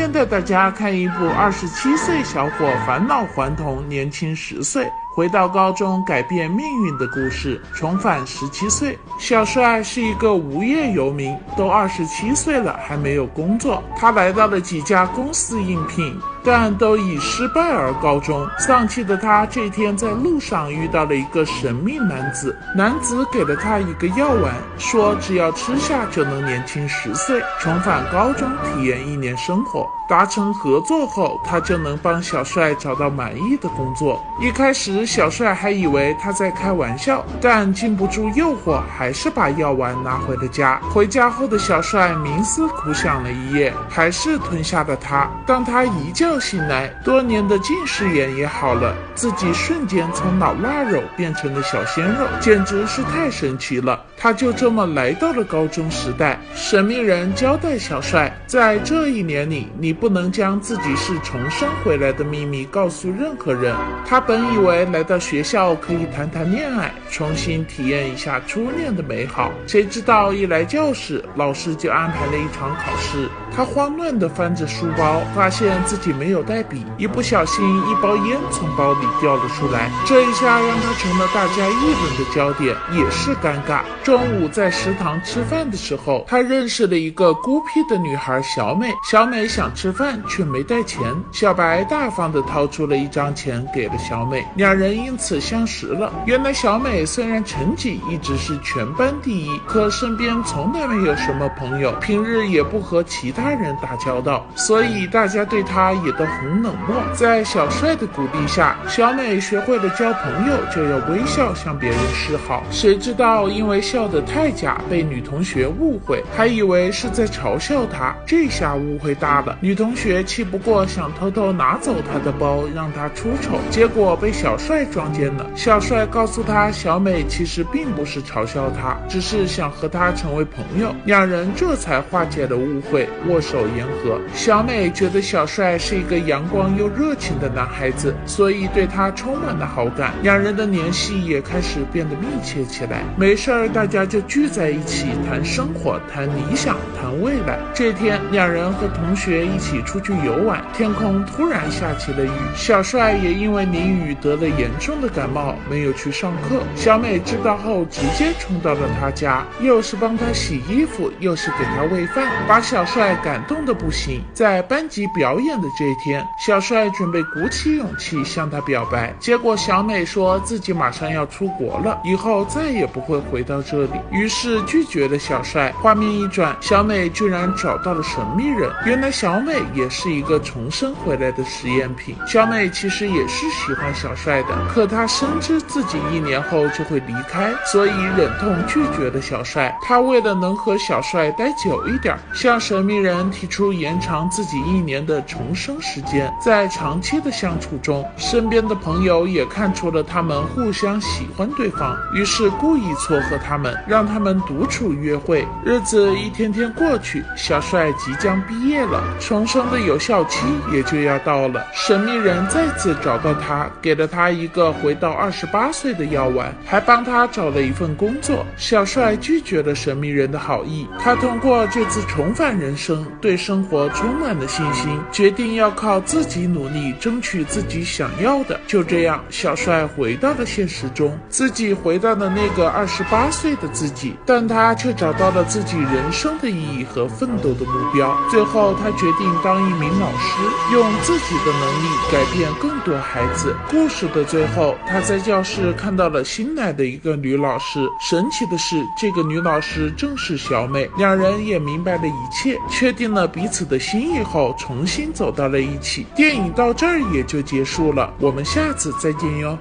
天带大家看一部二十七岁小伙返老还童，年轻十岁。回到高中改变命运的故事，重返十七岁。小帅是一个无业游民，都二十七岁了还没有工作。他来到了几家公司应聘，但都以失败而告终。丧气的他这天在路上遇到了一个神秘男子，男子给了他一个药丸，说只要吃下就能年轻十岁，重返高中体验一年生活。达成合作后，他就能帮小帅找到满意的工作。一开始，小帅还以为他在开玩笑，但禁不住诱惑，还是把药丸拿回了家。回家后的小帅冥思苦想了一夜，还是吞下了它。当他一觉醒来，多年的近视眼也好了，自己瞬间从老腊肉变成了小鲜肉，简直是太神奇了。他就这么来到了高中时代。神秘人交代小帅，在这一年里，你。不能将自己是重生回来的秘密告诉任何人。他本以为来到学校可以谈谈恋爱，重新体验一下初恋的美好，谁知道一来教室，老师就安排了一场考试。他慌乱地翻着书包，发现自己没有带笔，一不小心，一包烟从包里掉了出来。这一下让他成了大家议论的焦点，也是尴尬。中午在食堂吃饭的时候，他认识了一个孤僻的女孩小美。小美想吃饭却没带钱，小白大方地掏出了一张钱给了小美，两人人因此相识了。原来小美虽然成绩一直是全班第一，可身边从来没有什么朋友，平日也不和其他。人打交道，所以大家对她也都很冷漠。在小帅的鼓励下，小美学会了交朋友就要微笑向别人示好。谁知道因为笑得太假，被女同学误会，还以为是在嘲笑她。这下误会大了，女同学气不过，想偷偷拿走她的包，让她出丑。结果被小帅撞见了。小帅告诉他，小美其实并不是嘲笑他，只是想和他成为朋友。两人这才化解了误会。握手言和，小美觉得小帅是一个阳光又热情的男孩子，所以对他充满了好感。两人的联系也开始变得密切起来。没事儿，大家就聚在一起谈生活、谈理想、谈未来。这天，两人和同学一起出去游玩，天空突然下起了雨。小帅也因为淋雨得了严重的感冒，没有去上课。小美知道后，直接冲到了他家，又是帮他洗衣服，又是给他喂饭，把小帅。感动的不行，在班级表演的这一天，小帅准备鼓起勇气向她表白，结果小美说自己马上要出国了，以后再也不会回到这里，于是拒绝了小帅。画面一转，小美居然找到了神秘人，原来小美也是一个重生回来的实验品。小美其实也是喜欢小帅的，可他深知自己一年后就会离开，所以忍痛拒绝了小帅。他为了能和小帅待久一点，向神秘人。人提出延长自己一年的重生时间，在长期的相处中，身边的朋友也看出了他们互相喜欢对方，于是故意撮合他们，让他们独处约会。日子一天天过去，小帅即将毕业了，重生的有效期也就要到了。神秘人再次找到他，给了他一个回到二十八岁的药丸，还帮他找了一份工作。小帅拒绝了神秘人的好意，他通过这次重返人生。对生活充满了信心，决定要靠自己努力争取自己想要的。就这样，小帅回到了现实中，自己回到了那个二十八岁的自己，但他却找到了自己人生的意义和奋斗的目标。最后，他决定当一名老师，用自己的能力改变更多孩子。故事的最后，他在教室看到了新来的一个女老师。神奇的是，这个女老师正是小美。两人也明白了一切，确定了彼此的心意后，重新走到了一起。电影到这儿也就结束了，我们下次再见哟。